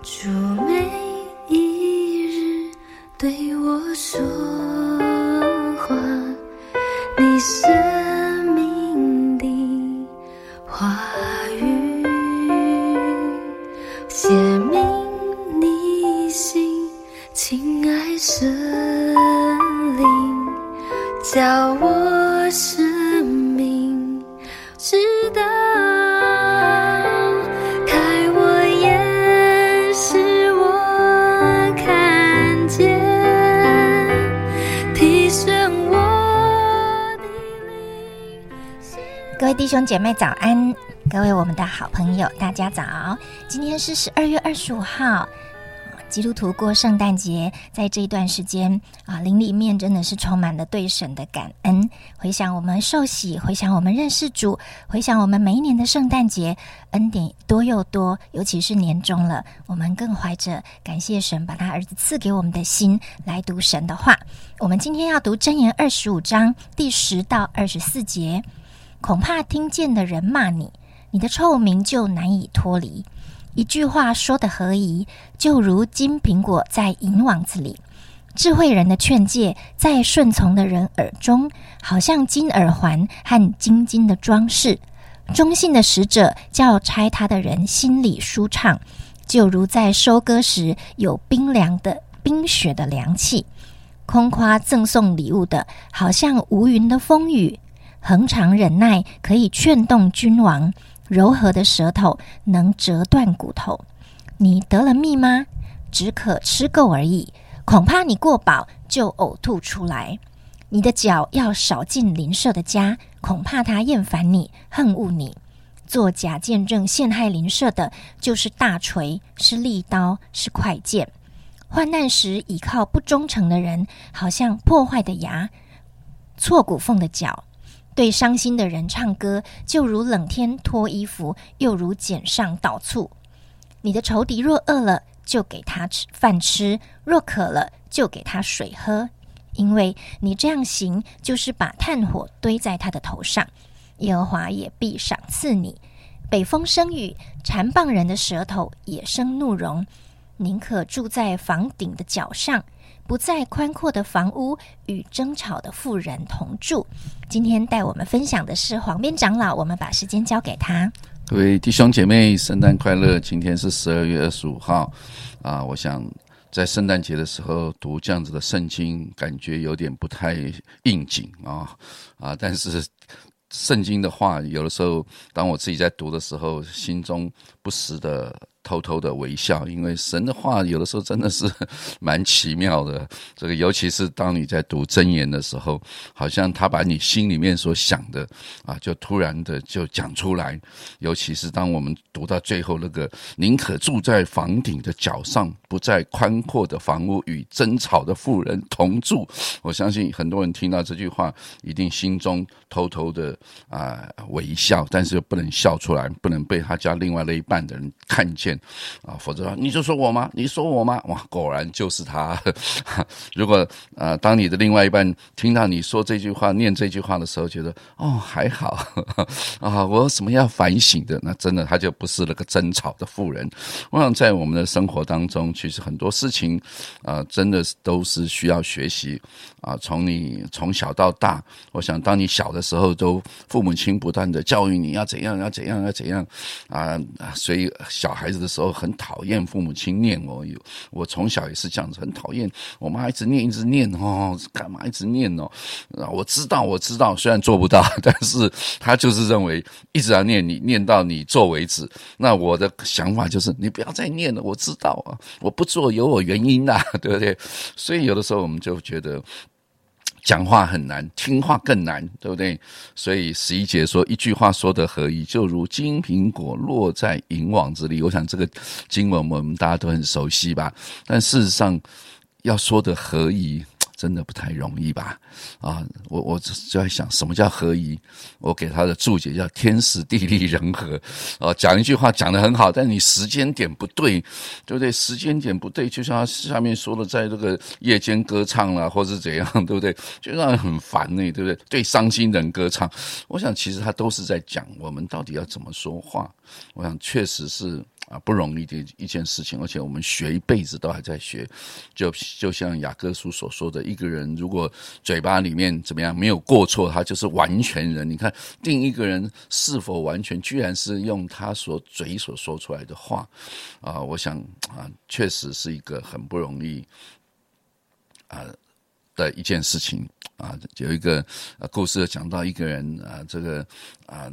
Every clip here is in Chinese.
主每一日对我说话，你生命的话语，写明你心，亲爱神灵，叫我生命值得。各位弟兄姐妹早安，各位我们的好朋友大家早。今天是十二月二十五号，基督徒过圣诞节，在这一段时间啊，灵里面真的是充满了对神的感恩。回想我们受洗，回想我们认识主，回想我们每一年的圣诞节，恩典多又多，尤其是年终了，我们更怀着感谢神把他儿子赐给我们的心来读神的话。我们今天要读箴言二十五章第十到二十四节。恐怕听见的人骂你，你的臭名就难以脱离。一句话说的合宜，就如金苹果在银网子里；智慧人的劝诫在顺从的人耳中，好像金耳环和金金的装饰。忠信的使者叫拆他的人心里舒畅，就如在收割时有冰凉的冰雪的凉气。空夸赠送礼物的，好像无云的风雨。恒常忍耐可以劝动君王，柔和的舌头能折断骨头。你得了蜜吗？只可吃够而已，恐怕你过饱就呕吐出来。你的脚要少进邻舍的家，恐怕他厌烦你，恨恶你。做假见证陷害邻舍的，就是大锤，是利刀，是快剑。患难时倚靠不忠诚的人，好像破坏的牙，错骨缝的脚。对伤心的人唱歌，就如冷天脱衣服，又如碱上倒醋。你的仇敌若饿了，就给他吃饭吃；若渴了，就给他水喝。因为你这样行，就是把炭火堆在他的头上，耶和华也必赏赐你。北风生雨，缠棒人的舌头也生怒容。宁可住在房顶的角上。不在宽阔的房屋与争吵的妇人同住。今天带我们分享的是黄边长老，我们把时间交给他。各位弟兄姐妹，圣诞快乐！今天是十二月二十五号啊，我想在圣诞节的时候读这样子的圣经，感觉有点不太应景啊啊！但是圣经的话，有的时候当我自己在读的时候，心中不时的。偷偷的微笑，因为神的话有的时候真的是蛮奇妙的。这个尤其是当你在读真言的时候，好像他把你心里面所想的啊，就突然的就讲出来。尤其是当我们读到最后那个“宁可住在房顶的角上，不在宽阔的房屋与争吵的妇人同住”，我相信很多人听到这句话，一定心中偷偷的啊微笑，但是又不能笑出来，不能被他家另外那一半的人看见。啊，否则你就说我吗？你说我吗？哇，果然就是他。如果呃，当你的另外一半听到你说这句话、念这句话的时候，觉得哦还好 啊，我有什么要反省的？那真的他就不是那个争吵的妇人。我想在我们的生活当中，其实很多事情啊，真的都是需要学习啊。从你从小到大，我想当你小的时候，都父母亲不断的教育你要怎样，要怎样，要怎样啊，所以小孩子。时候很讨厌父母亲念我，有我从小也是这样子，很讨厌我妈一直念一直念哦，干嘛一直念哦？我知道我知道，虽然做不到，但是他就是认为一直要念你念到你做为止。那我的想法就是你不要再念了，我知道啊，我不做有我原因的，对不对？所以有的时候我们就觉得。讲话很难，听话更难，对不对？所以十一节说一句话说的何意，就如金苹果落在银网子里。我想这个经文我们大家都很熟悉吧？但事实上要说的何意。真的不太容易吧？啊，我我就在想，什么叫合一？我给他的注解叫天时地利人和。哦，讲一句话讲得很好，但你时间点不对，对不对？时间点不对，就像他下面说的，在这个夜间歌唱啦，或是怎样，对不对？就让人很烦呢，对不对？对伤心人歌唱，我想其实他都是在讲我们到底要怎么说话。我想确实是啊不容易的一件事情，而且我们学一辈子都还在学。就就像雅各书所说的，一个人如果嘴巴里面怎么样没有过错，他就是完全人。你看定一个人是否完全，居然是用他所嘴所说出来的话啊！我想啊，确实是一个很不容易啊的一件事情。啊，有一个故事讲到一个人啊，这个啊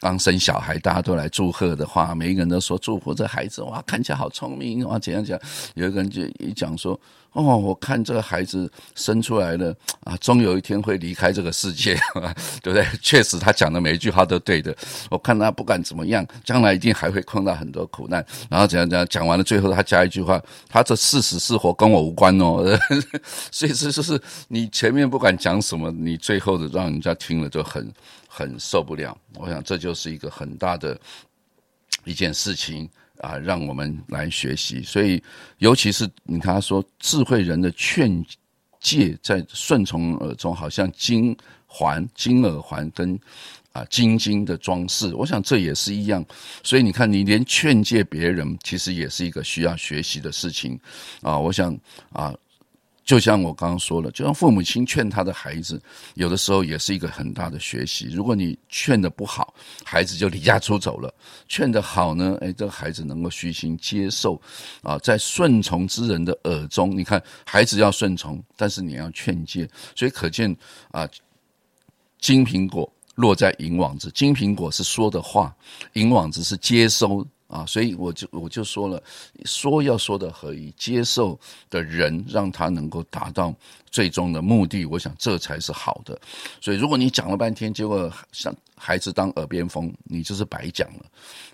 刚生小孩，大家都来祝贺的话，每一个人都说祝福这孩子，哇，看起来好聪明，哇，怎样讲？有一个人就一讲说。哦，我看这个孩子生出来了啊，终有一天会离开这个世界，对不对？确实，他讲的每一句话都对的。我看他不管怎么样，将来一定还会碰到很多苦难。然后怎样怎样，讲完了，最后他加一句话：他这是死是活跟我无关哦。所以这就是你前面不管讲什么，你最后的让人家听了就很很受不了。我想这就是一个很大的一件事情。啊，让我们来学习。所以，尤其是你看他说，智慧人的劝诫在顺从耳中，好像金环、金耳环跟啊金金的装饰。我想这也是一样。所以你看，你连劝诫别人，其实也是一个需要学习的事情啊。我想啊。就像我刚刚说了，就像父母亲劝他的孩子，有的时候也是一个很大的学习。如果你劝的不好，孩子就离家出走了；劝的好呢，哎，这个孩子能够虚心接受，啊，在顺从之人的耳中，你看孩子要顺从，但是你要劝诫，所以可见啊，金苹果落在银网子，金苹果是说的话，银网子是接收。啊，所以我就我就说了，说要说的合一，接受的人让他能够达到最终的目的，我想这才是好的。所以如果你讲了半天，结果像孩子当耳边风，你就是白讲了。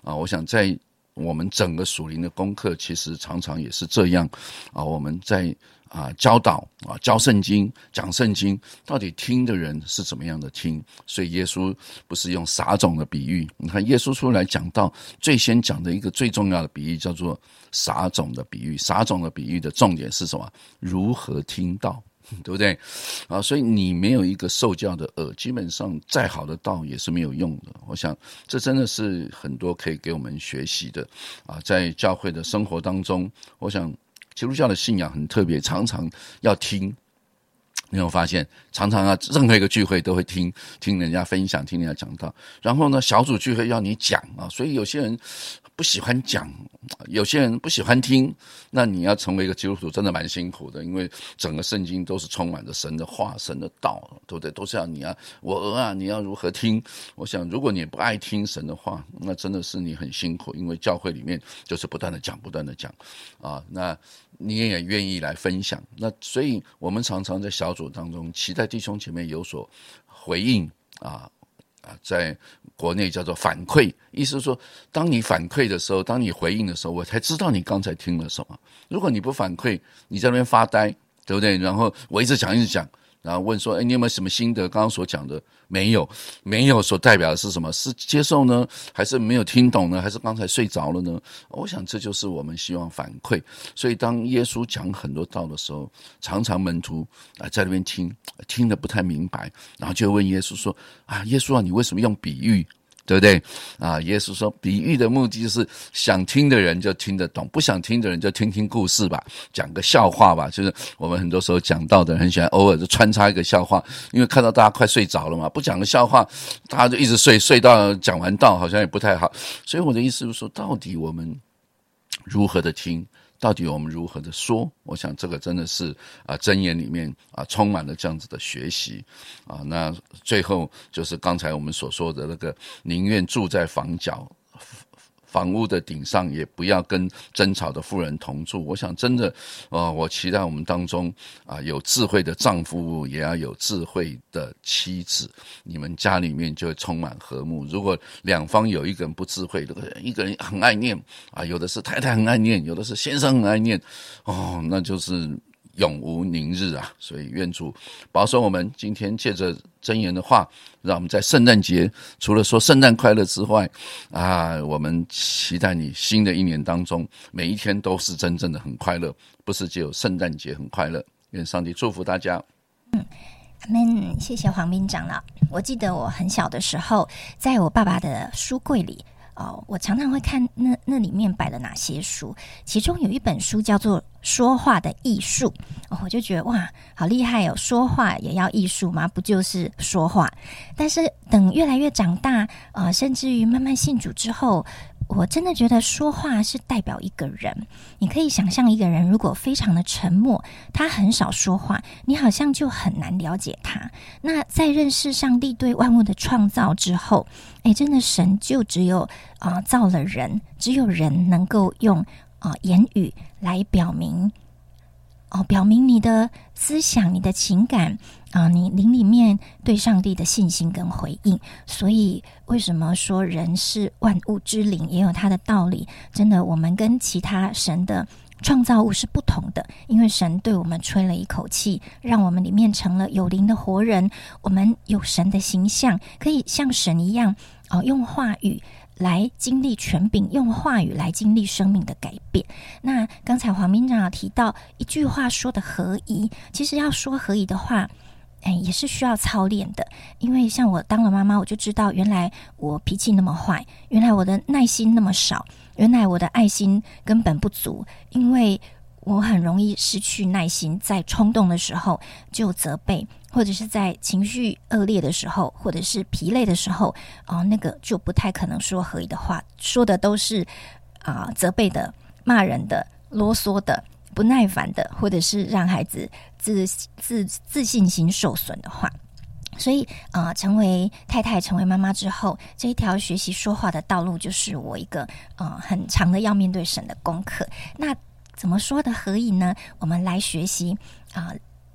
啊，我想在我们整个属灵的功课，其实常常也是这样。啊，我们在。啊，教导啊，教圣经，讲圣经，到底听的人是怎么样的听？所以耶稣不是用撒种的比喻。你看，耶稣出来讲到，最先讲的一个最重要的比喻叫做撒种的比喻。撒种的比喻的重点是什么？如何听到，对不对？啊，所以你没有一个受教的耳，基本上再好的道也是没有用的。我想，这真的是很多可以给我们学习的啊，在教会的生活当中，我想。基督教的信仰很特别，常常要听。你有发现，常常啊，任何一个聚会都会听听人家分享，听人家讲道。然后呢，小组聚会要你讲啊，所以有些人。不喜欢讲，有些人不喜欢听，那你要成为一个基督徒，真的蛮辛苦的，因为整个圣经都是充满着神的话、神的道，对不对？都是要你啊，我儿啊，你要如何听？我想，如果你不爱听神的话，那真的是你很辛苦，因为教会里面就是不断的讲，不断的讲啊，那你也愿意来分享，那所以我们常常在小组当中期待弟兄前面有所回应啊。啊，在国内叫做反馈，意思是说，当你反馈的时候，当你回应的时候，我才知道你刚才听了什么。如果你不反馈，你在那边发呆，对不对？然后我一直讲，一直讲。然后问说：“哎，你有没有什么心得？刚刚所讲的没有，没有所代表的是什么？是接受呢，还是没有听懂呢？还是刚才睡着了呢？我想这就是我们希望反馈。所以当耶稣讲很多道的时候，常常门徒啊在那边听，听得不太明白，然后就问耶稣说：啊，耶稣啊，你为什么用比喻？”对不对啊？耶稣说，比喻的目的就是想听的人就听得懂，不想听的人就听听故事吧，讲个笑话吧。就是我们很多时候讲到的，很喜欢偶尔就穿插一个笑话，因为看到大家快睡着了嘛，不讲个笑话，大家就一直睡，睡到讲完道好像也不太好。所以我的意思是说，到底我们如何的听？到底我们如何的说？我想这个真的是啊，箴言里面啊，充满了这样子的学习啊。那最后就是刚才我们所说的那个，宁愿住在房角。房屋的顶上也不要跟争吵的妇人同住。我想真的，呃，我期待我们当中啊有智慧的丈夫，也要有智慧的妻子，你们家里面就会充满和睦。如果两方有一个人不智慧，这个一个人很爱念啊，有的是太太很爱念，有的是先生很爱念，哦，那就是。永无宁日啊！所以愿主保守我们。今天借着真言的话，让我们在圣诞节除了说圣诞快乐之外，啊，我们期待你新的一年当中每一天都是真正的很快乐，不是只有圣诞节很快乐。愿上帝祝福大家。嗯，阿门。谢谢黄斌长老。我记得我很小的时候，在我爸爸的书柜里。哦，我常常会看那那里面摆了哪些书，其中有一本书叫做《说话的艺术》，我就觉得哇，好厉害哦！说话也要艺术吗？不就是说话？但是等越来越长大，啊，甚至于慢慢信主之后。我真的觉得说话是代表一个人。你可以想象一个人如果非常的沉默，他很少说话，你好像就很难了解他。那在认识上帝对万物的创造之后，诶，真的神就只有啊造了人，只有人能够用啊言语来表明。哦，表明你的思想、你的情感啊，你灵里面对上帝的信心跟回应。所以，为什么说人是万物之灵，也有它的道理？真的，我们跟其他神的创造物是不同的，因为神对我们吹了一口气，让我们里面成了有灵的活人。我们有神的形象，可以像神一样哦，用话语。来经历权柄，用话语来经历生命的改变。那刚才黄明长提到一句话说的合宜，其实要说合宜的话，哎，也是需要操练的。因为像我当了妈妈，我就知道原来我脾气那么坏，原来我的耐心那么少，原来我的爱心根本不足，因为我很容易失去耐心，在冲动的时候就责备。或者是在情绪恶劣的时候，或者是疲累的时候，哦，那个就不太可能说合理的话，说的都是啊责备的、骂人的、啰嗦的、不耐烦的，或者是让孩子自自自信心受损的话。所以啊，成为太太、成为妈妈之后，这一条学习说话的道路，就是我一个呃很长的要面对神的功课。那怎么说的合影呢？我们来学习啊，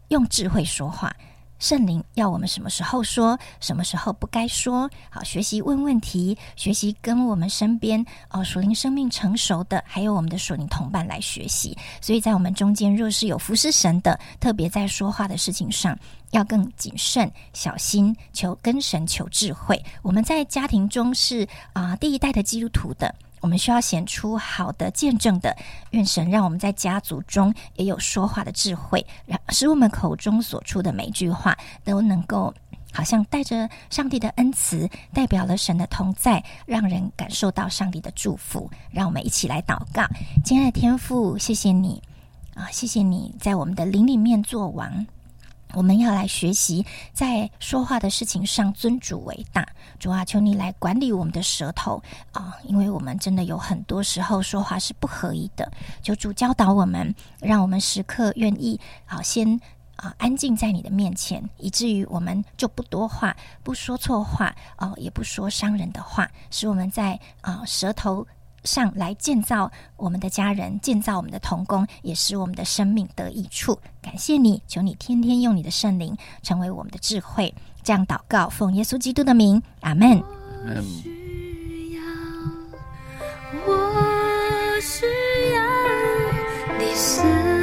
用智慧说话。圣灵要我们什么时候说，什么时候不该说。好，学习问问题，学习跟我们身边哦属灵生命成熟的，还有我们的属灵同伴来学习。所以在我们中间，若是有服侍神的，特别在说话的事情上，要更谨慎小心，求跟神求智慧。我们在家庭中是啊第一代的基督徒的。我们需要显出好的见证的，愿神让我们在家族中也有说话的智慧，让使我们口中所出的每句话都能够好像带着上帝的恩慈，代表了神的同在，让人感受到上帝的祝福。让我们一起来祷告，亲爱的天父，谢谢你啊，谢谢你在我们的灵里面做王。我们要来学习，在说话的事情上尊主为大。主啊，求你来管理我们的舌头啊，因为我们真的有很多时候说话是不合宜的。求主教导我们，让我们时刻愿意啊，先啊安静在你的面前，以至于我们就不多话，不说错话哦，也不说伤人的话，使我们在啊舌头。上来建造我们的家人，建造我们的童工，也使我们的生命得益处。感谢你，求你天天用你的圣灵成为我们的智慧。这样祷告，奉耶稣基督的名，阿门。我需要，我需要你。